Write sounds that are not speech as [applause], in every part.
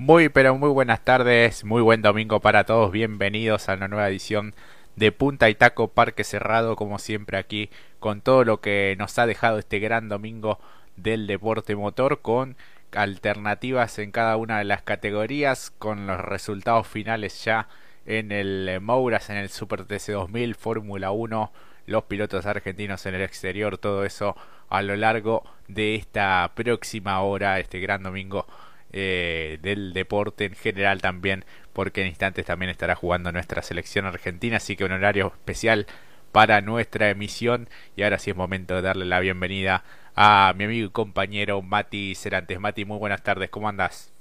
Muy, pero muy buenas tardes, muy buen domingo para todos, bienvenidos a una nueva edición de Punta y Taco Parque Cerrado, como siempre aquí, con todo lo que nos ha dejado este gran domingo del deporte motor, con alternativas en cada una de las categorías, con los resultados finales ya en el Mouras, en el Super TC 2000, Fórmula 1, los pilotos argentinos en el exterior, todo eso a lo largo de esta próxima hora, este gran domingo eh, del deporte en general también, porque en instantes también estará jugando nuestra selección argentina, así que un horario especial para nuestra emisión. Y ahora sí es momento de darle la bienvenida a mi amigo y compañero Mati Cerantes. Mati, muy buenas tardes, ¿cómo andas?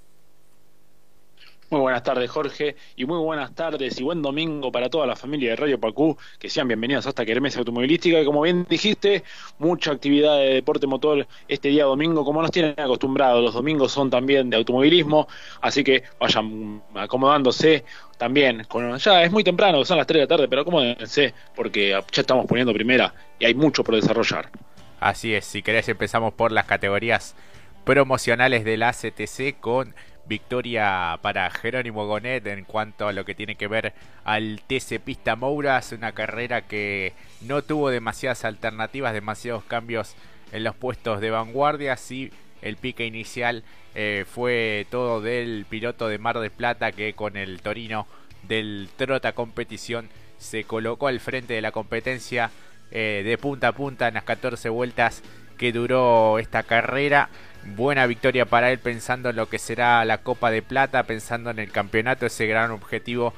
Muy buenas tardes, Jorge, y muy buenas tardes y buen domingo para toda la familia de Radio Pacú, que sean bienvenidos a esta automovilística, que como bien dijiste, mucha actividad de deporte motor este día domingo, como nos tienen acostumbrados, los domingos son también de automovilismo, así que vayan acomodándose también, con, ya es muy temprano, son las 3 de la tarde, pero acomódense, porque ya estamos poniendo primera y hay mucho por desarrollar. Así es, si querés empezamos por las categorías promocionales del ACTC con victoria para Jerónimo Gonet en cuanto a lo que tiene que ver al TC Pista Mouras, una carrera que no tuvo demasiadas alternativas, demasiados cambios en los puestos de vanguardia, sí el pique inicial eh, fue todo del piloto de Mar de Plata que con el Torino del Trota Competición se colocó al frente de la competencia eh, de punta a punta en las 14 vueltas que duró esta carrera buena victoria para él pensando en lo que será la Copa de Plata, pensando en el campeonato, ese gran objetivo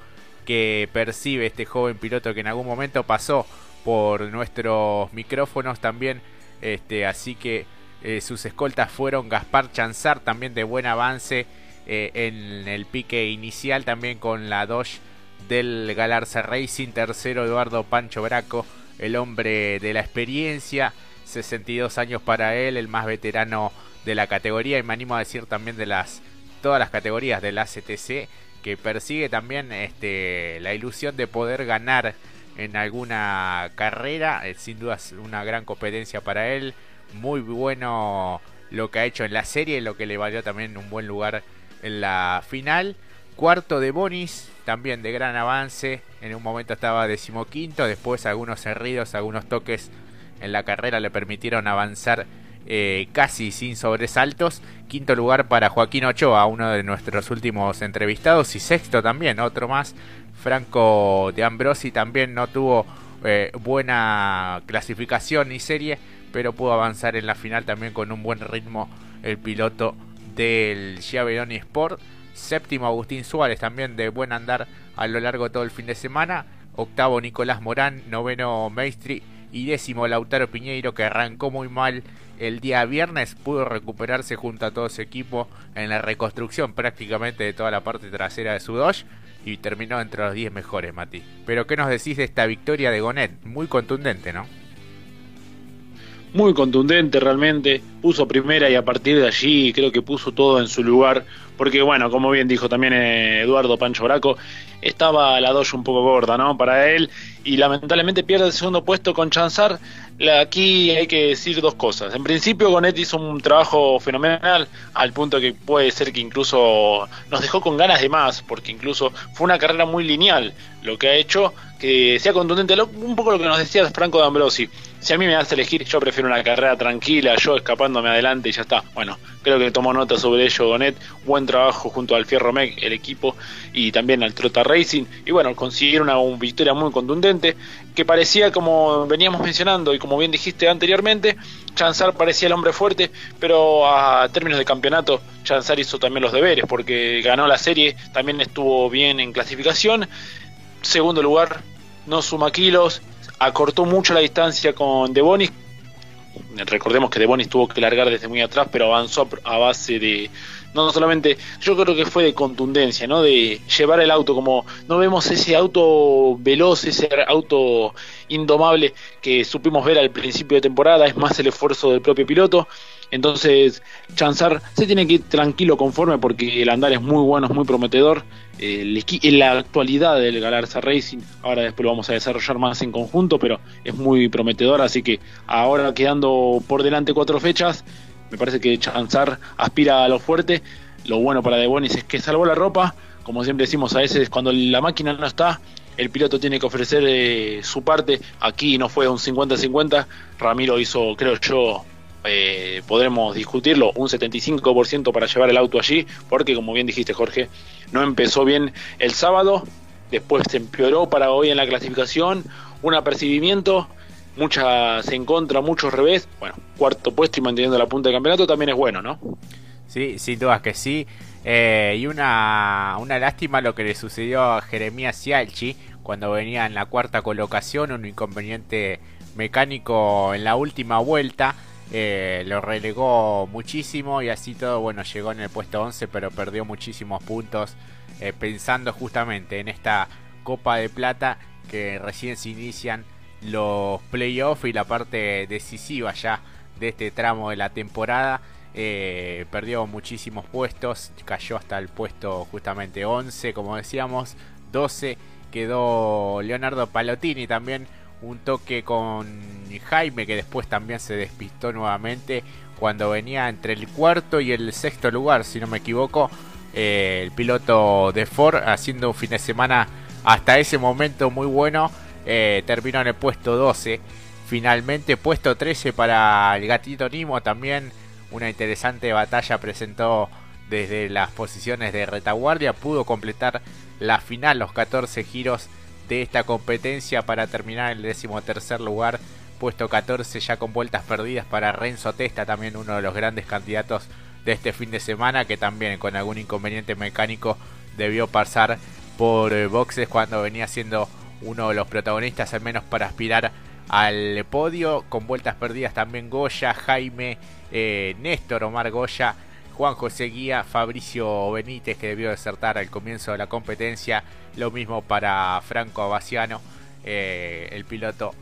que percibe este joven piloto que en algún momento pasó por nuestros micrófonos también. Este, así que eh, sus escoltas fueron Gaspar Chanzar, también de buen avance eh, en el pique inicial, también con la Dodge del Galarza Racing, tercero Eduardo Pancho Braco, el hombre de la experiencia, 62 años para él, el más veterano de la categoría y me animo a decir también de las todas las categorías del ACTC que persigue también este, la ilusión de poder ganar en alguna carrera, eh, sin duda es una gran competencia para él, muy bueno lo que ha hecho en la serie, lo que le valió también un buen lugar en la final. Cuarto de Bonis, también de gran avance, en un momento estaba decimoquinto, después algunos herridos, algunos toques en la carrera le permitieron avanzar eh, casi sin sobresaltos. Quinto lugar para Joaquín Ochoa, uno de nuestros últimos entrevistados. Y sexto también, otro más. Franco de Ambrosi también no tuvo eh, buena clasificación ni serie, pero pudo avanzar en la final también con un buen ritmo el piloto del Giaveroni Sport. Séptimo Agustín Suárez también de buen andar a lo largo de todo el fin de semana. Octavo Nicolás Morán, noveno Maestri y décimo Lautaro Piñeiro que arrancó muy mal el día viernes pudo recuperarse junto a todo su equipo en la reconstrucción prácticamente de toda la parte trasera de su Dodge y terminó entre los 10 mejores, Mati. Pero ¿qué nos decís de esta victoria de Gonet? Muy contundente, ¿no? Muy contundente realmente, puso primera y a partir de allí creo que puso todo en su lugar, porque bueno, como bien dijo también eh, Eduardo Pancho Braco, estaba la Dodge un poco gorda, ¿no? Para él y lamentablemente pierde el segundo puesto con Chanzar Aquí hay que decir dos cosas. En principio, Gonet hizo un trabajo fenomenal, al punto que puede ser que incluso nos dejó con ganas de más, porque incluso fue una carrera muy lineal, lo que ha hecho que sea contundente. Un poco lo que nos decía Franco D'Ambrosi. Si a mí me das elegir, yo prefiero una carrera tranquila, yo escapándome adelante y ya está. Bueno, creo que tomó nota sobre ello Gonet. Buen trabajo junto al Fierro Mec, el equipo, y también al Trota Racing. Y bueno, consiguieron una, victoria muy contundente, que parecía, como veníamos mencionando y como bien dijiste anteriormente, Chanzar parecía el hombre fuerte, pero a términos de campeonato, Chanzar hizo también los deberes, porque ganó la serie, también estuvo bien en clasificación. Segundo lugar, no suma kilos, acortó mucho la distancia con De Bonis. Recordemos que De Bonis tuvo que largar desde muy atrás, pero avanzó a base de no solamente, yo creo que fue de contundencia, ¿no? De llevar el auto como no vemos ese auto veloz, ese auto indomable que supimos ver al principio de temporada, es más el esfuerzo del propio piloto. Entonces, Chanzar se tiene que ir tranquilo, conforme, porque el andar es muy bueno, es muy prometedor en la actualidad del Galarza Racing. Ahora después lo vamos a desarrollar más en conjunto, pero es muy prometedor. Así que ahora quedando por delante cuatro fechas, me parece que Chanzar aspira a lo fuerte. lo bueno para De Bonis es que salvó la ropa, como siempre decimos a veces cuando la máquina no está, el piloto tiene que ofrecer eh, su parte, aquí no fue un 50-50, Ramiro hizo, creo yo, eh, podremos discutirlo, un 75% para llevar el auto allí, porque como bien dijiste Jorge, no empezó bien el sábado, después se empeoró para hoy en la clasificación, un apercibimiento, muchas en contra, muchos revés, bueno, cuarto puesto y manteniendo la punta del campeonato también es bueno, ¿no? Sí, sin dudas que sí. Eh, y una, una lástima lo que le sucedió a Jeremías Cialchi cuando venía en la cuarta colocación, un inconveniente mecánico en la última vuelta. Eh, lo relegó muchísimo y así todo, bueno, llegó en el puesto 11, pero perdió muchísimos puntos eh, pensando justamente en esta Copa de Plata que recién se inician los playoffs y la parte decisiva ya de este tramo de la temporada. Eh, perdió muchísimos puestos, cayó hasta el puesto justamente 11, como decíamos, 12 quedó Leonardo Palotini también un toque con Jaime que después también se despistó nuevamente cuando venía entre el cuarto y el sexto lugar, si no me equivoco, eh, el piloto de Ford haciendo un fin de semana hasta ese momento muy bueno, eh, terminó en el puesto 12, finalmente puesto 13 para el gatito Nimo. También, una interesante batalla presentó desde las posiciones de retaguardia, pudo completar la final, los 14 giros de esta competencia para terminar el décimo tercer lugar, puesto 14 ya con vueltas perdidas para Renzo Testa, también uno de los grandes candidatos de este fin de semana, que también con algún inconveniente mecánico debió pasar por eh, boxes cuando venía siendo uno de los protagonistas, al menos para aspirar al podio, con vueltas perdidas también Goya, Jaime, eh, Néstor, Omar Goya, Juan José Guía, Fabricio Benítez que debió desertar al comienzo de la competencia, lo mismo para Franco Abaciano, eh, el piloto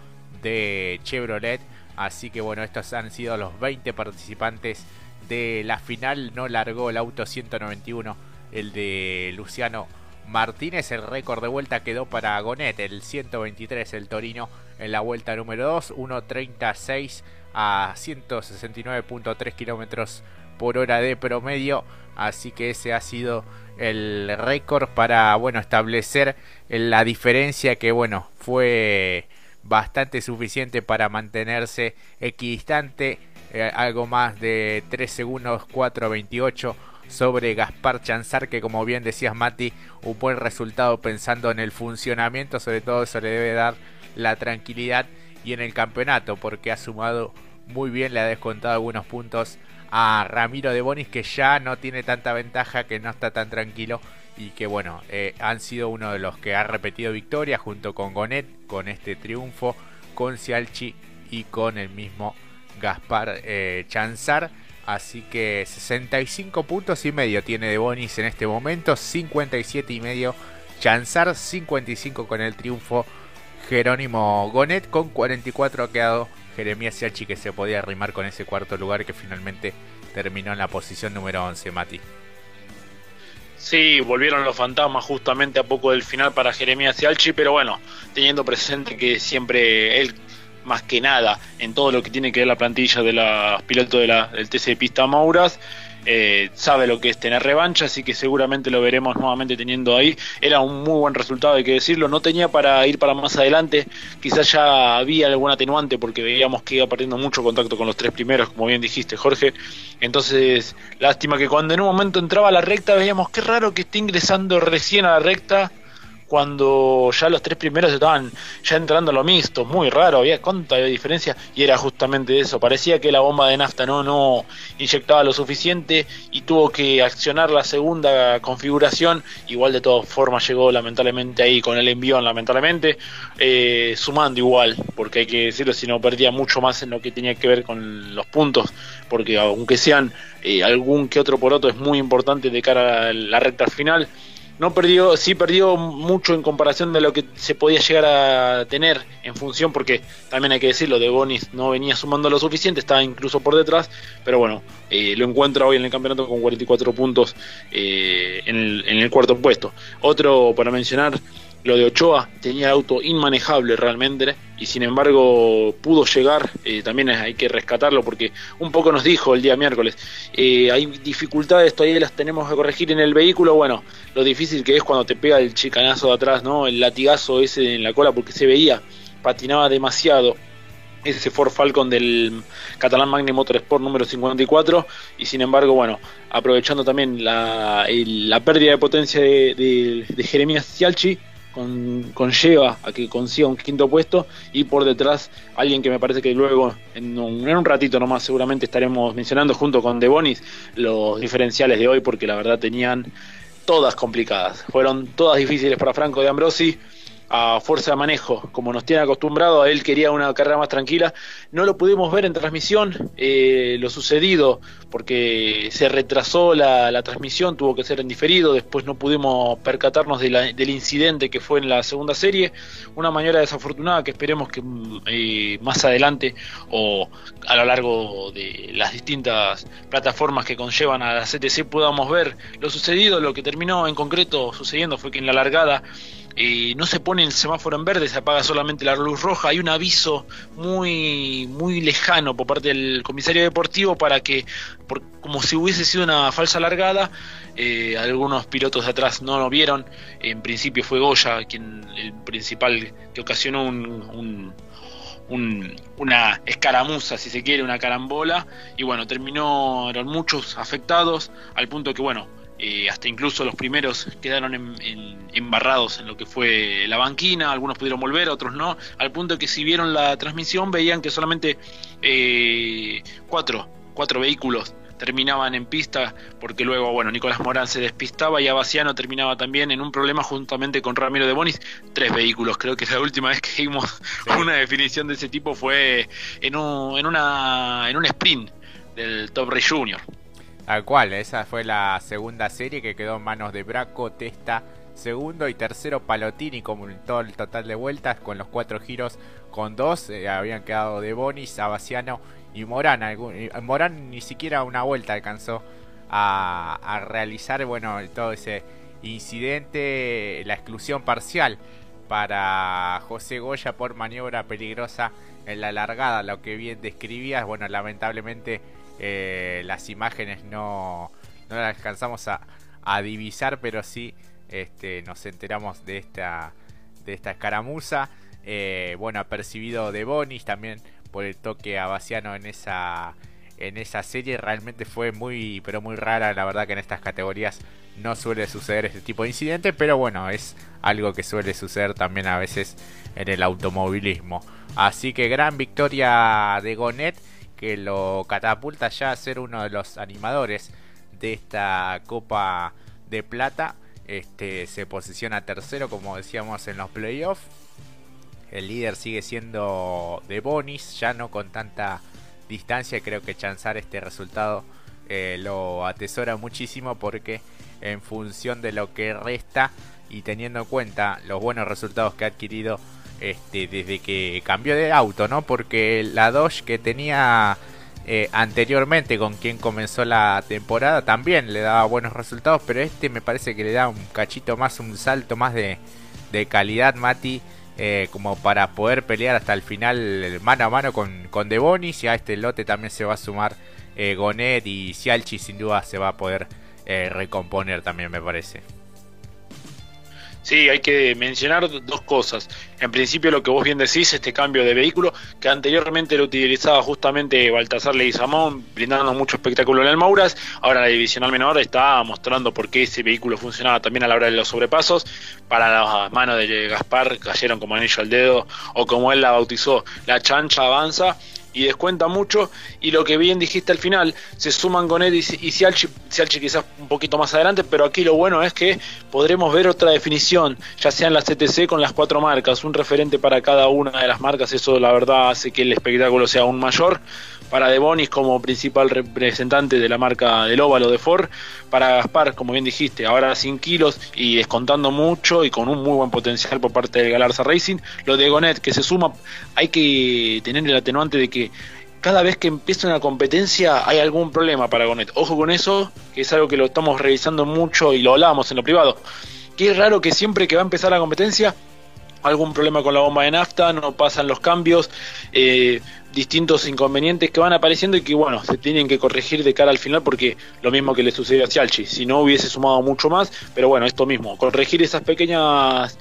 de Chevrolet. Así que bueno, estos han sido los 20 participantes de la final. No largó el auto 191, el de Luciano Martínez. El récord de vuelta quedó para Gonet, el 123, el Torino, en la vuelta número 2, 1.36 a 169.3 kilómetros por hora de promedio. Así que ese ha sido el récord para bueno establecer la diferencia que bueno fue bastante suficiente para mantenerse equidistante. Eh, algo más de 3 segundos 4.28 sobre Gaspar Chanzar que como bien decías Mati un buen resultado pensando en el funcionamiento sobre todo eso le debe dar la tranquilidad y en el campeonato porque ha sumado muy bien le ha descontado algunos puntos a Ramiro de Bonis que ya no tiene tanta ventaja, que no está tan tranquilo y que bueno, eh, han sido uno de los que ha repetido victoria junto con Gonet, con este triunfo, con Cialchi y con el mismo Gaspar eh, Chanzar. Así que 65 puntos y medio tiene de Bonis en este momento, 57 y medio Chanzar, 55 con el triunfo Jerónimo Gonet, con 44 ha quedado Jeremías Siachi que se podía arrimar con ese cuarto lugar que finalmente terminó en la posición número 11, Mati. Sí, volvieron los fantasmas justamente a poco del final para Jeremías Sialchi, pero bueno, teniendo presente que siempre él, más que nada, en todo lo que tiene que ver la plantilla de los pilotos del TC de Pista Mauras, eh, sabe lo que es tener revancha, así que seguramente lo veremos nuevamente teniendo ahí. Era un muy buen resultado, hay que decirlo. No tenía para ir para más adelante, quizás ya había algún atenuante porque veíamos que iba perdiendo mucho contacto con los tres primeros, como bien dijiste, Jorge. Entonces, lástima que cuando en un momento entraba a la recta veíamos qué raro que esté ingresando recién a la recta cuando ya los tres primeros estaban ya entrando a lo mixto, muy raro, había cuánta diferencia y era justamente eso, parecía que la bomba de nafta no, no inyectaba lo suficiente y tuvo que accionar la segunda configuración, igual de todas formas llegó lamentablemente ahí con el envío lamentablemente, eh, sumando igual, porque hay que decirlo, si no perdía mucho más en lo que tenía que ver con los puntos, porque aunque sean eh, algún que otro por otro es muy importante de cara a la recta final, no perdió, sí perdió mucho en comparación de lo que se podía llegar a tener en función, porque también hay que decirlo, de Bonis no venía sumando lo suficiente, estaba incluso por detrás, pero bueno, eh, lo encuentra hoy en el campeonato con 44 puntos eh, en, el, en, el, cuarto puesto. Otro para mencionar, lo de Ochoa tenía el auto inmanejable realmente y sin embargo pudo llegar, eh, también hay que rescatarlo porque un poco nos dijo el día miércoles, eh, hay dificultades, todavía las tenemos que corregir en el vehículo, bueno, lo difícil que es cuando te pega el chicanazo de atrás, ¿no? El latigazo ese en la cola porque se veía, patinaba demasiado ese Ford Falcon del Catalán Magni Motorsport número 54 y sin embargo, bueno, aprovechando también la, pérdida de potencia de, de, Jeremías Cialchi, con, conlleva a que consiga un quinto puesto y por detrás alguien que me parece que luego en un, en un ratito nomás seguramente estaremos mencionando junto con De Bonis los diferenciales de hoy porque la verdad tenían todas complicadas, fueron todas difíciles para Franco de Ambrosi a fuerza de manejo, como nos tiene acostumbrado, él quería una carrera más tranquila, no lo pudimos ver en transmisión, eh, lo sucedido, porque se retrasó la, transmisión, tuvo que ser en diferido, después no pudimos percatarnos del incidente que fue en la segunda serie, una maniera desafortunada que esperemos que eh, más adelante o a lo largo de las distintas plataformas que conllevan a la CTC podamos ver lo sucedido, lo que terminó en concreto sucediendo fue que en la largada eh, no se pone el semáforo en verde, se apaga solamente la luz roja, hay un aviso muy, muy lejano por parte del comisario deportivo para que, como si hubiese sido una falsa largada, eh, algunos pilotos de atrás no lo vieron, en principio fue Goya quien el principal que ocasionó un, una escaramuza, si se quiere, una carambola, y bueno, terminó, eran muchos afectados, al punto que, bueno, eh, hasta incluso los primeros quedaron embarrados en lo que fue la banquina, algunos pudieron volver, otros no, al punto que si vieron la transmisión veían que solamente eh, cuatro, cuatro vehículos terminaban en pista, porque luego, bueno, Nicolás Morán se despistaba y Abaciano terminaba también en un problema juntamente con Ramiro de Bonis, tres vehículos, creo que la última vez que vimos una definición de ese tipo fue en un, en una, en un sprint del Top Race Junior. Tal cual, esa fue la segunda serie que quedó en manos de Braco, Testa, segundo y tercero Palotini como todo el total de vueltas con los cuatro giros con dos eh, habían quedado de Bonis, Sabaciano y Morán. Morán ni siquiera una vuelta alcanzó a, realizar, bueno, todo ese incidente, la exclusión parcial para José Goya por maniobra peligrosa en la largada, lo que bien describías, bueno, lamentablemente eh, las imágenes no, no las alcanzamos a, divisar, pero sí este, nos enteramos de esta, de esta escaramuza. Eh, bueno, percibido de Bonis también por el toque a Baciano en esa, en esa serie. Realmente fue muy, pero muy rara. La verdad que en estas categorías no suele suceder este tipo de incidente, pero bueno, es algo que suele suceder también a veces en el automovilismo. Así que gran victoria de Gonet que lo catapulta ya a ser uno de los animadores de esta Copa de Plata. Este se posiciona tercero, como decíamos en los playoffs. El líder sigue siendo de Bonis, ya no con tanta distancia. Creo que chanzar este resultado eh, lo atesora muchísimo porque en función de lo que resta y teniendo en cuenta los buenos resultados que ha adquirido este, desde que cambió de auto, ¿no? Porque la Dodge que tenía eh, anteriormente con quien comenzó la temporada también le daba buenos resultados, pero este me parece que le da un cachito más, un salto más de, calidad, Mati, eh, como para poder pelear hasta el final mano a mano con, De Bonis y a este lote también se va a sumar eh, Gonet y Cialchi sin duda se va a poder recomponer también me parece. Sí, hay que mencionar dos cosas. En principio, lo que vos bien decís, este cambio de vehículo, que anteriormente lo utilizaba justamente Baltasar Leguizamón, brindando mucho espectáculo en el Mouras. Ahora la divisional menor está mostrando por qué ese vehículo funcionaba también a la hora de los sobrepasos. Para las manos de Gaspar cayeron como anillo al dedo, o como él la bautizó, la chancha avanza y descuenta mucho. Y lo que bien dijiste al final, se suman con Edis y Cialchi, Cialchi quizás un poquito más adelante, pero aquí lo bueno es que podremos ver otra definición, ya sea en la CTC con las cuatro marcas, un referente para cada una de las marcas, eso la verdad hace que el espectáculo sea aún mayor para De Bonis como principal representante de la marca del óvalo de Ford, para Gaspar, como bien dijiste, ahora 100 kilos y descontando mucho y con un muy buen potencial por parte de Galarza Racing, lo de Gonet que se suma, hay que tener el atenuante de que cada vez que empieza una competencia hay algún problema para Gonet. Ojo con eso, que es algo que lo estamos revisando mucho y lo hablábamos en lo privado que es raro que siempre que va a empezar la competencia algún problema con la bomba de nafta, no pasan los cambios, eh, distintos inconvenientes que van apareciendo y que bueno, se tienen que corregir de cara al final porque lo mismo que le sucedió a Cialchi, si no hubiese sumado mucho más, pero bueno, esto mismo, corregir esas pequeñas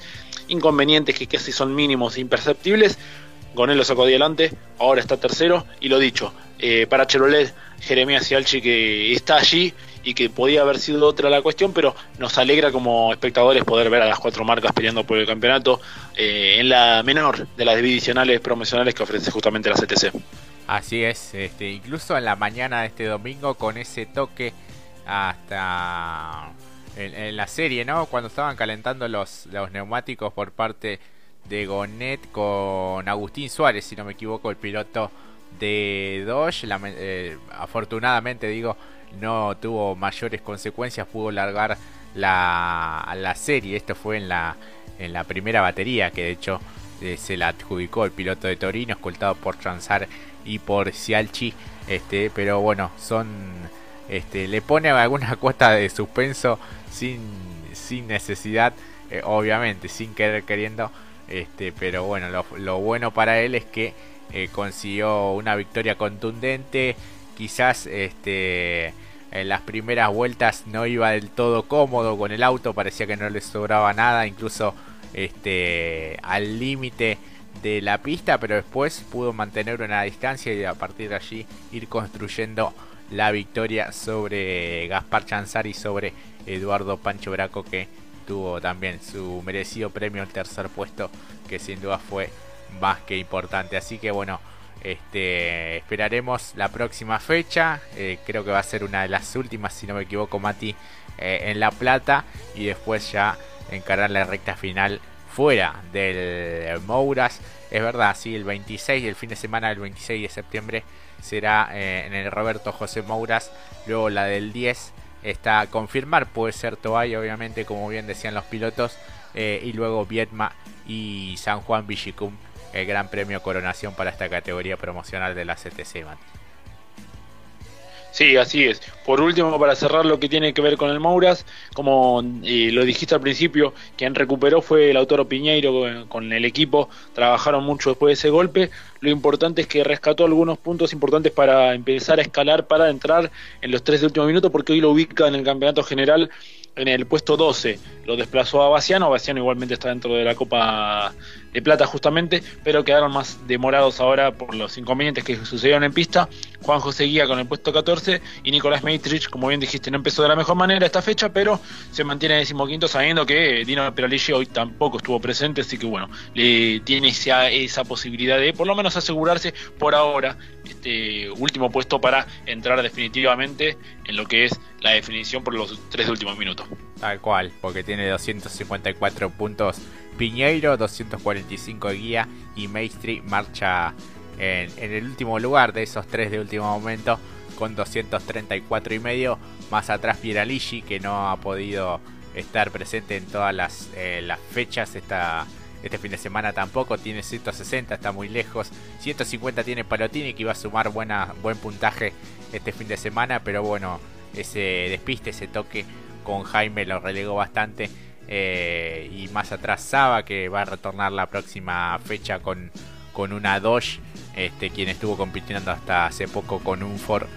inconvenientes que casi son mínimos e imperceptibles, Gonel lo sacó adelante, ahora está tercero y lo dicho, eh, para Chevrolet, Jeremías Cialchi que está allí y que podía haber sido otra la cuestión, pero nos alegra como espectadores poder ver a las cuatro marcas peleando por el campeonato eh, en la menor de las divisionales promocionales que ofrece justamente la CTC. Así es, este, incluso en la mañana de este domingo con ese toque hasta en, la serie, ¿no? Cuando estaban calentando los, los neumáticos por parte de Gonet con Agustín Suárez, si no me equivoco, el piloto de Dodge. Eh, afortunadamente, digo, no tuvo mayores consecuencias, pudo largar la, la serie. Esto fue en la, en la primera batería, que de hecho eh, se la adjudicó el piloto de Torino, escoltado por Transar y por Cialchi. Este, pero bueno, son. Este, le pone alguna [laughs] cuota de suspenso sin, sin necesidad, eh, obviamente, sin querer queriendo. Este, pero bueno, lo, bueno para él es que eh, consiguió una victoria contundente. Quizás este, en las primeras vueltas no iba del todo cómodo con el auto, parecía que no le sobraba nada, incluso este, al límite de la pista, pero después pudo mantener una distancia y a partir de allí ir construyendo la victoria sobre Gaspar Chanzar y sobre Eduardo Pancho Braco que tuvo también su merecido premio al tercer puesto que sin duda fue más que importante. Así que bueno, este, esperaremos la próxima fecha. Eh, creo que va a ser una de las últimas, si no me equivoco, Mati, eh, en La Plata. Y después ya encarar la recta final fuera del Mouras. Es verdad, sí, el 26, el fin de semana del 26 de septiembre será eh, en el Roberto José Mouras. Luego la del 10 está a confirmar, puede ser Toay, obviamente, como bien decían los pilotos. y luego Vietma y San Juan Villicum el Gran Premio Coronación para esta categoría promocional de la CTC, Sí, así es. Por último, para cerrar lo que tiene que ver con el Mouras, como eh, lo dijiste al principio, quien recuperó fue el autor Piñeiro con el equipo, trabajaron mucho después de ese golpe. Lo importante es que rescató algunos puntos importantes para empezar a escalar, para entrar en los tres de último minuto, porque hoy lo ubica en el campeonato general en el puesto 12. Lo desplazó a Baciano, Baciano igualmente está dentro de la Copa de Plata justamente, pero quedaron más demorados ahora por los inconvenientes que sucedieron en pista. Juan José Guía con el puesto 14 y Nicolás Meitrich, como bien dijiste, no empezó de la mejor manera esta fecha, pero se mantiene en decimoquinto sabiendo que Dino Peralici hoy tampoco estuvo presente, así que bueno, le tiene esa, esa posibilidad de por lo menos asegurarse por ahora este último puesto para entrar definitivamente en lo que es la definición por los tres últimos minutos. Tal cual, porque tiene 254 puntos Piñeiro, 245 Guía y Maestri marcha en, el último lugar de esos tres de último momento con 234 y medio. Más atrás Pieraligi que no ha podido estar presente en todas las, eh, las fechas esta, este fin de semana tampoco. Tiene 160, está muy lejos. 150 tiene Palotini que iba a sumar buena, buen puntaje este fin de semana. Pero bueno, ese despiste, ese toque con Jaime lo relegó bastante. Eh, y más atrás Saba que va a retornar la próxima fecha con, con una Dodge. Este, quien estuvo compitiendo hasta hace poco con un Ford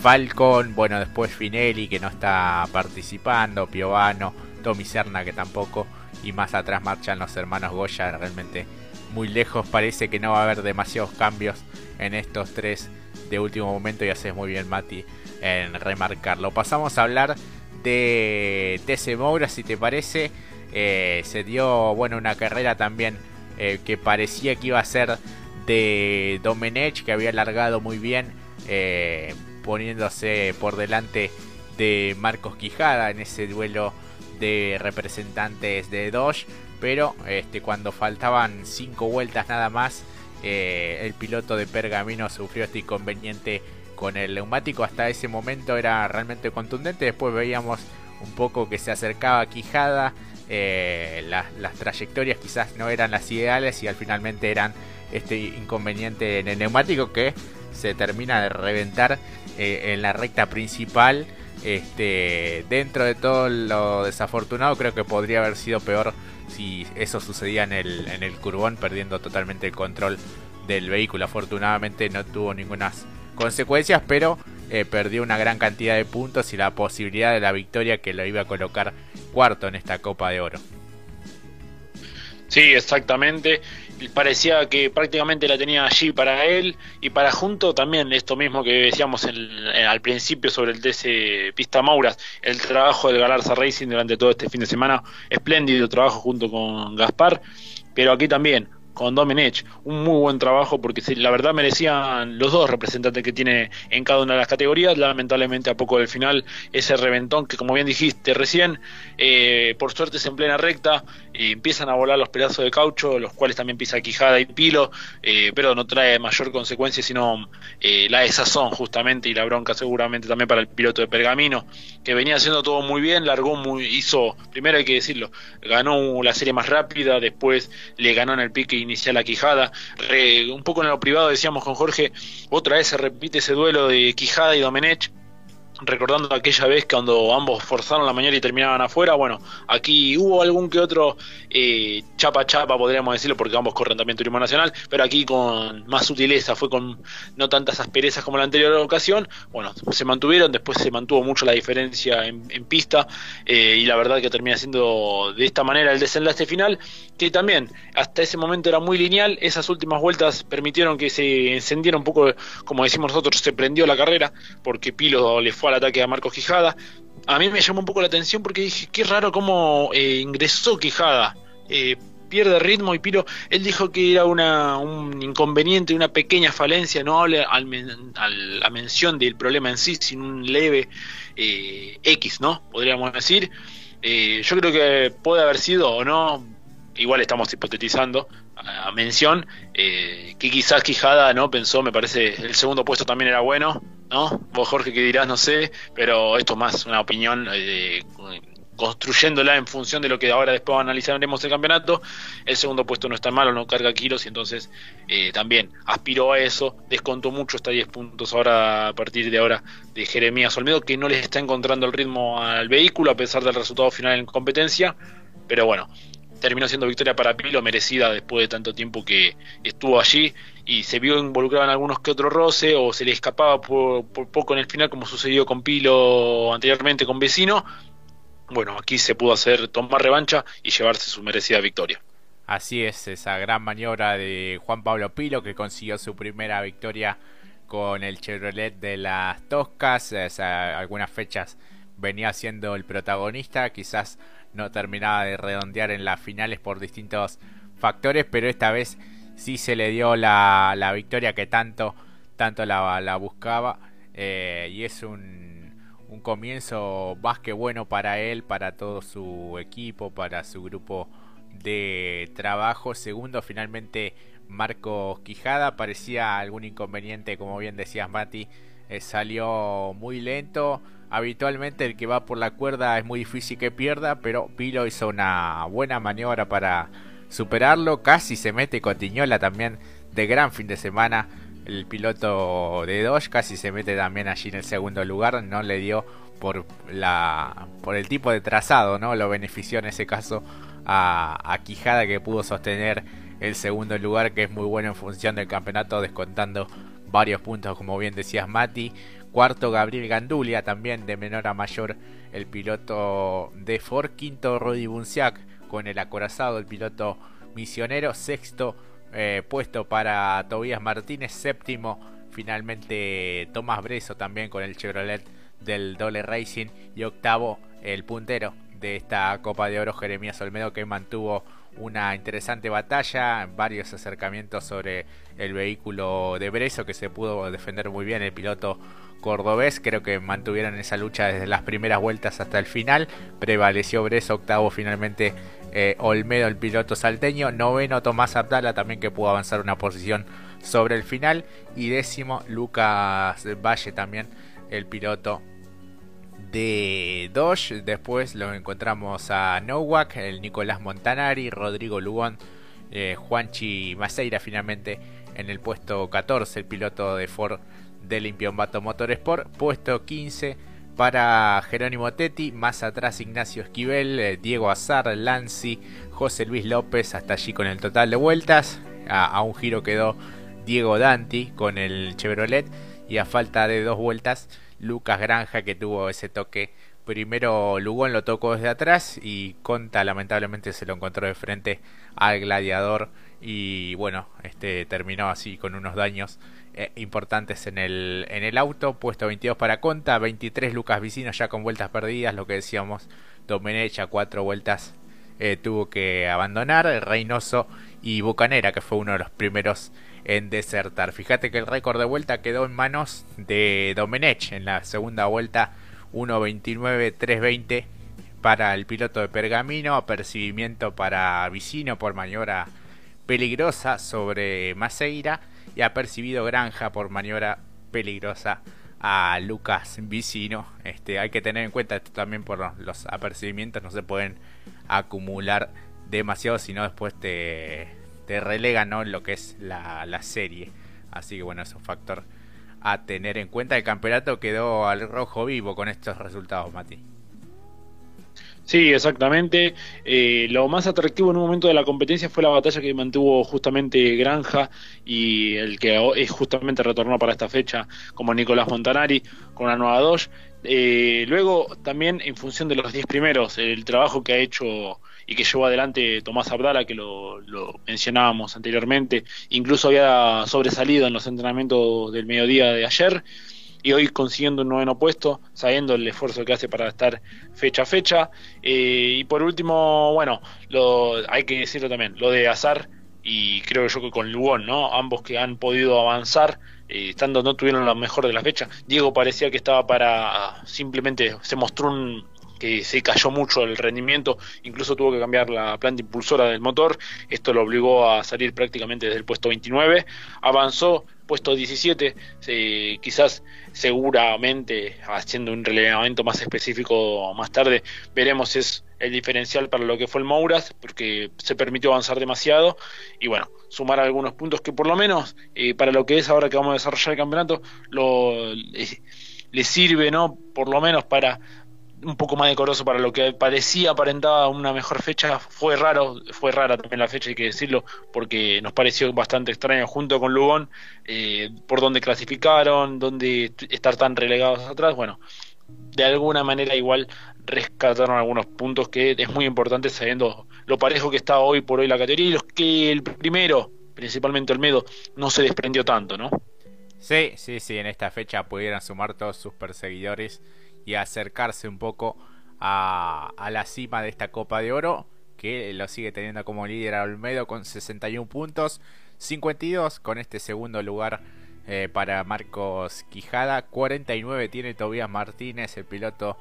Falcon. Bueno, después Finelli que no está participando. Piovano, Tommy Serna que tampoco. Y más atrás marchan los hermanos Goya. Realmente muy lejos. Parece que no va a haber demasiados cambios en estos tres de último momento. Y haces muy bien, Mati, en remarcarlo. Pasamos a hablar de TC Moura, si te parece. Eh, se dio bueno una carrera también eh, que parecía que iba a ser de Domenech, que había largado muy bien, eh, poniéndose por delante de Marcos Quijada en ese duelo de representantes de Dodge. Pero este, cuando faltaban 5 vueltas nada más, el piloto de Pergamino sufrió este inconveniente con el neumático hasta ese momento era realmente contundente. Después veíamos un poco que se acercaba Quijada. Eh, las trayectorias quizás no eran las ideales y al finalmente eran este inconveniente en el neumático que se termina de reventar eh, en la recta principal Este, dentro de todo lo desafortunado, creo que podría haber sido peor si eso sucedía en el, en el curbón, perdiendo totalmente el control del vehículo. Afortunadamente no tuvo ninguna consecuencias, pero eh, perdió una gran cantidad de puntos y la posibilidad de la victoria que lo iba a colocar cuarto en esta Copa de Oro. Sí, exactamente. Parecía que prácticamente la tenía allí para él y para Junto también esto mismo que decíamos al principio sobre el TC Pista Mauras, el trabajo del Galarza Racing durante todo este fin de semana, espléndido trabajo junto con Gaspar, pero aquí también con Domenech. Un muy buen trabajo porque la verdad merecían los dos representantes que tiene en cada una de las categorías. Lamentablemente a poco del final ese reventón que como bien dijiste recién, eh, por suerte es en plena recta, y empiezan a volar los pedazos de caucho, los cuales también pisa Quijada y Pilo, eh, pero no trae mayor consecuencia sino eh, la desazón justamente y la bronca seguramente también para el piloto de Pergamino, que venía haciendo todo muy bien, largó muy, hizo, primero hay que decirlo, ganó la serie más rápida, después le ganó en el pique inicial a Quijada, un poco en lo privado decíamos con Jorge, otra vez se repite ese duelo de Quijada y Domenech, recordando aquella vez cuando ambos forzaron la mañana y terminaban afuera, bueno, aquí hubo algún que otro eh, chapa chapa, podríamos decirlo, porque ambos corren también turismo nacional, pero aquí con más sutileza, fue con no tantas asperezas como la anterior ocasión, bueno, se mantuvieron, después se mantuvo mucho la diferencia en, pista, eh, y la verdad que termina siendo de esta manera el desenlace final, que también hasta ese momento era muy lineal, esas últimas vueltas permitieron que se encendiera un poco, como decimos nosotros, se prendió la carrera, porque Pilo le fue al ataque a Marcos Quijada. A mí me llamó un poco la atención porque dije, qué raro cómo eh, ingresó Quijada. Eh, pierde ritmo y Piro, él dijo que era una, un inconveniente, una pequeña falencia, no habla al, la mención del problema en sí, sino un leve eh, X, ¿no? Podríamos decir. yo creo que puede haber sido o no, igual estamos hipotetizando, a, mención, que quizás Quijada no pensó, me parece, el segundo puesto también era bueno, ¿no? Vos, Jorge, que dirás, no sé, pero esto es más una opinión eh, construyéndola en función de lo que ahora después analizaremos el campeonato. El segundo puesto no está malo, no carga kilos y entonces eh, también aspiró a eso, descontó mucho, está 10 puntos ahora a partir de ahora de Jeremías Olmedo, que no les está encontrando el ritmo al vehículo a pesar del resultado final en competencia, pero bueno, terminó siendo victoria para Pilo, merecida después de tanto tiempo que estuvo allí y se vio involucrado en algunos que otro roce o se le escapaba por, poco en el final como sucedió con Pilo anteriormente con Vecino. Bueno, aquí se pudo hacer tomar revancha y llevarse su merecida victoria. Así es, esa gran maniobra de Juan Pablo Pilo que consiguió su primera victoria con el Chevrolet de las Toscas. algunas fechas venía siendo el protagonista, quizás no terminaba de redondear en las finales por distintos factores, pero esta vez sí se le dio la, la victoria que tanto, tanto la, la buscaba eh, y es un, un comienzo más que bueno para él, para todo su equipo, para su grupo de trabajo. Segundo, finalmente Marco Quijada, parecía algún inconveniente, como bien decías Mati, eh, salió muy lento Habitualmente el que va por la cuerda es muy difícil que pierda, pero Pilo hizo una buena maniobra para superarlo. Casi se mete Cotiñola también de gran fin de semana. El piloto de Dodge casi se mete también allí en el segundo lugar. No le dio por la por el tipo de trazado, ¿no? Lo benefició en ese caso a, a Quijada que pudo sostener el segundo lugar, que es muy bueno en función del campeonato, descontando varios puntos, como bien decías Mati. Cuarto, Gabriel Gandulia, también de menor a mayor, el piloto de Ford. Quinto, Rodi Bunciac, con el acorazado, el piloto misionero. Sexto, eh, puesto para Tobías Martínez. Séptimo, finalmente, Tomás Breso, también con el Chevrolet del Dole Racing. Y octavo, el puntero de esta Copa de Oro, Jeremías Olmedo, que mantuvo una interesante batalla, varios acercamientos sobre el vehículo de Breso que se pudo defender muy bien el piloto cordobés. Creo que mantuvieron esa lucha desde las primeras vueltas hasta el final. Prevaleció Breso, octavo finalmente eh, Olmedo, el piloto salteño. Noveno Tomás Abdala también que pudo avanzar una posición sobre el final. Y décimo Lucas Valle también, el piloto de Dodge. Después lo encontramos a Nowak, el Nicolás Montanari, Rodrigo Lugón, eh, Juanchi Maceira finalmente en el puesto 14, el piloto de Ford de Limpiombato Motorsport. Puesto 15, para Jerónimo Tetti, más atrás Ignacio Esquivel, eh, Diego Azar, Lanzi, José Luis López, hasta allí con el total de vueltas. A, un giro quedó Diego Danti con el Chevrolet y a falta de dos vueltas Lucas Granja que tuvo ese toque. Primero Lugón lo tocó desde atrás y Conta lamentablemente se lo encontró de frente al gladiador y bueno, este terminó así con unos daños eh, importantes en el, en el auto. Puesto 22 para Conta, 23 Lucas Vicino ya con vueltas perdidas, lo que decíamos, Domenech a cuatro vueltas eh, tuvo que abandonar, Reynoso y Bucanera, que fue uno de los primeros en desertar. Fíjate que el récord de vuelta quedó en manos de Domenech en la segunda vuelta, 1.29.320 para el piloto de Pergamino, apercibimiento para Vicino por maniobra peligrosa sobre Maceira y ha percibido Granja por maniobra peligrosa a Lucas Vicino. Este, hay que tener en cuenta esto también por los, apercibimientos, no se pueden acumular demasiado, sino después te, te relegan ¿no? en lo que es la, la serie. Así que bueno, es un factor a tener en cuenta. El campeonato quedó al rojo vivo con estos resultados, Mati. Sí, exactamente. Eh, lo más atractivo en un momento de la competencia fue la batalla que mantuvo justamente Granja y el que es justamente retornó para esta fecha como Nicolás Montanari con la nueva Dodge. Eh, luego también en función de los 10 primeros, el trabajo que ha hecho y que llevó adelante Tomás Abdala, que lo, lo, mencionábamos anteriormente, incluso había sobresalido en los entrenamientos del mediodía de ayer y hoy consiguiendo un noveno puesto, sabiendo el esfuerzo que hace para estar fecha a fecha. Eh, y por último, bueno, lo, hay que decirlo también, lo de Azar y creo yo que con Lugón, ¿no? Ambos que han podido avanzar, eh, estando no tuvieron la mejor de la fecha. Diego parecía que estaba para simplemente se mostró un que se cayó mucho el rendimiento, incluso tuvo que cambiar la planta impulsora del motor, esto lo obligó a salir prácticamente desde el puesto 29, avanzó puesto 17, quizás seguramente haciendo un relevamiento más específico más tarde, veremos si es el diferencial para lo que fue el Mouras, porque se permitió avanzar demasiado. Y bueno, sumar algunos puntos que por lo menos eh, para lo que es ahora que vamos a desarrollar el campeonato, lo, le sirve, ¿no? Por lo menos para un poco más decoroso para lo que parecía aparentaba una mejor fecha. Fue raro, fue rara también la fecha, hay que decirlo, porque nos pareció bastante extraño junto con Lugón, eh, por dónde clasificaron, dónde estar tan relegados atrás. Bueno, de alguna manera igual rescataron algunos puntos que es muy importante sabiendo lo parejo que está hoy por hoy la categoría y los que el primero, principalmente Olmedo, no se desprendió tanto, ¿no? Sí, sí, sí, en esta fecha pudieran sumar todos sus perseguidores y acercarse un poco a, la cima de esta Copa de Oro, que lo sigue teniendo como líder a Olmedo con 61 puntos, 52 con este segundo lugar eh, para Marcos Quijada, 49 tiene Tobías Martínez, el piloto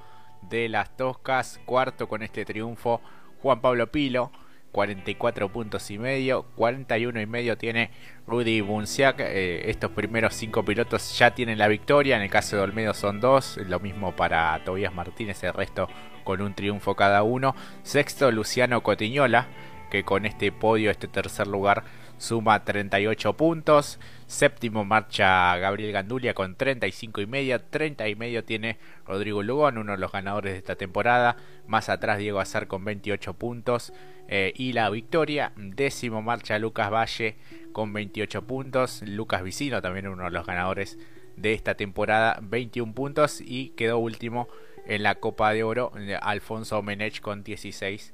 de las Toscas, cuarto con este triunfo Juan Pablo Pilo, 44 puntos y medio, 41 y medio tiene Rudy Bunciac. Eh, estos primeros cinco pilotos ya tienen la victoria, en el caso de Olmedo son dos, lo mismo para Tobias Martínez, el resto con un triunfo cada uno. Sexto Luciano Cotiñola, que con este podio, este tercer lugar, suma 38 puntos. Séptimo marcha Gabriel Gandulia con 35 y medio. 30 y medio tiene Rodrigo Lugón, uno de los ganadores de esta temporada. Más atrás Diego Azar con 28 puntos. Eh, y la victoria. Décimo marcha Lucas Valle con 28 puntos. Lucas Vicino también uno de los ganadores de esta temporada. 21 puntos. Y quedó último en la Copa de Oro Alfonso Menech con 16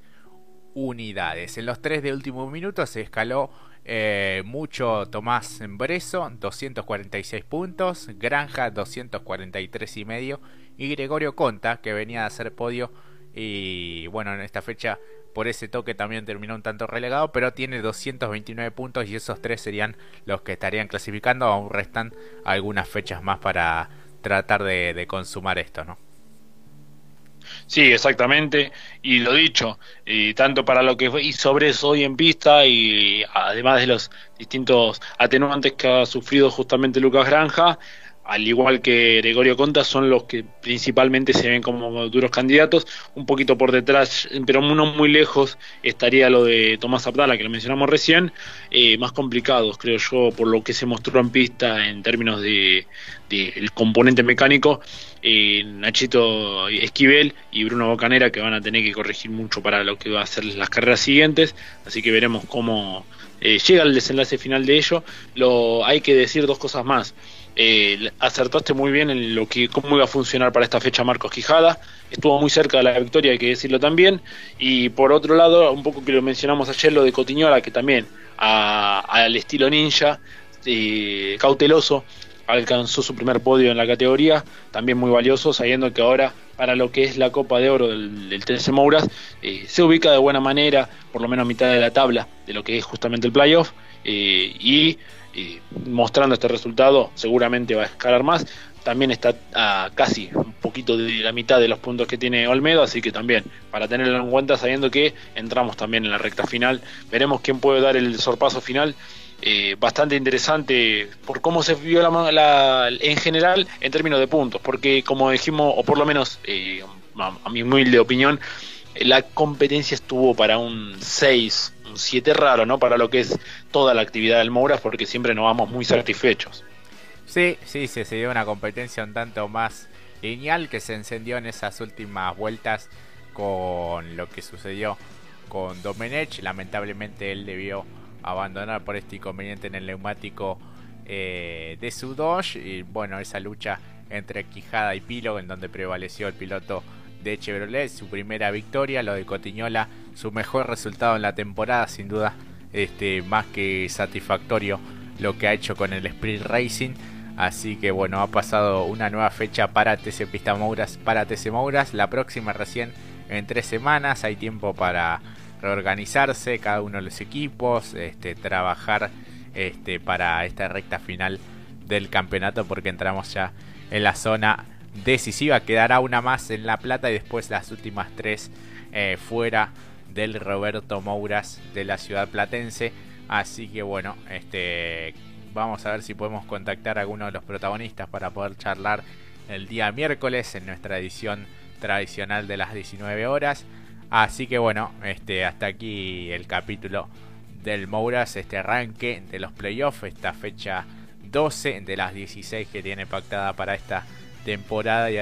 unidades. En los tres de último minuto se escaló eh, mucho Tomás Breso, 246 puntos, Granja 243 y medio. Y Gregorio Conta que venía a hacer podio. Y bueno en esta fecha por ese toque también terminó un tanto relegado pero tiene 229 puntos y esos tres serían los que estarían clasificando. Aún restan algunas fechas más para tratar de consumar esto no Sí, exactamente. Y lo dicho, y tanto para lo que hizo Breso hoy en pista y además de los distintos atenuantes que ha sufrido justamente Lucas Granja, al igual que Gregorio Conta, son los que principalmente se ven como duros candidatos. Un poquito por detrás, pero no muy lejos, estaría lo de Tomás Abdala, que lo mencionamos recién. Eh, más complicados, creo yo, por lo que se mostró en pista en términos de, el componente mecánico. Eh, Nachito Esquivel y Bruno Bocanera, que van a tener que corregir mucho para lo que va a ser las carreras siguientes. Así que veremos cómo eh, llega el desenlace final de ello. Lo, hay que decir dos cosas más. Eh, acertaste muy bien en lo que cómo iba a funcionar para esta fecha Marcos Quijada. Estuvo muy cerca de la victoria, hay que decirlo también. Y por otro lado, un poco que lo mencionamos ayer, lo de Cotiñola, que también al estilo ninja, eh, cauteloso, alcanzó su primer podio en la categoría, también muy valioso, sabiendo que ahora para lo que es la Copa de Oro del, del TC Mouras eh, se ubica de buena manera, por lo menos a mitad de la tabla de lo que es justamente el playoff, y y mostrando este resultado seguramente va a escalar más. También está a casi un poquito de la mitad de los puntos que tiene Olmedo, así que también para tenerlo en cuenta sabiendo que entramos también en la recta final, veremos quién puede dar el sorpaso final. Eh, bastante interesante por cómo se vio la, en general en términos de puntos, porque como dijimos, o por lo menos eh, a, mi humilde opinión, la competencia estuvo para un 6, 7 raro, ¿no? Para lo que es toda la actividad del Mouras, porque siempre nos vamos muy satisfechos. Sí, sí, se dio una competencia un tanto más lineal que se encendió en esas últimas vueltas con lo que sucedió con Domenech. Lamentablemente él debió abandonar por este inconveniente en el neumático eh, de su Dodge. Y bueno, esa lucha entre Quijada y Pilo, en donde prevaleció el piloto de Chevrolet, su primera victoria, lo de Cotiñola, su mejor resultado en la temporada, sin duda, este, más que satisfactorio lo que ha hecho con el Sprint Racing. Así que bueno, ha pasado una nueva fecha para TC Pista Mouras, para TC Mouras, la próxima recién en tres semanas, hay tiempo para reorganizarse cada uno de los equipos, este, trabajar este, para esta recta final del campeonato porque entramos ya en la zona decisiva. Quedará una más en La Plata y después las últimas tres eh, fuera del Roberto Mouras de la ciudad platense. Así que bueno, este, vamos a ver si podemos contactar a alguno de los protagonistas para poder charlar el día miércoles en nuestra edición tradicional de las 19 horas. Así que bueno, este, hasta aquí el capítulo del Mouras, este arranque de los playoffs, esta fecha 12 de las 16 que tiene pactada para esta temporada y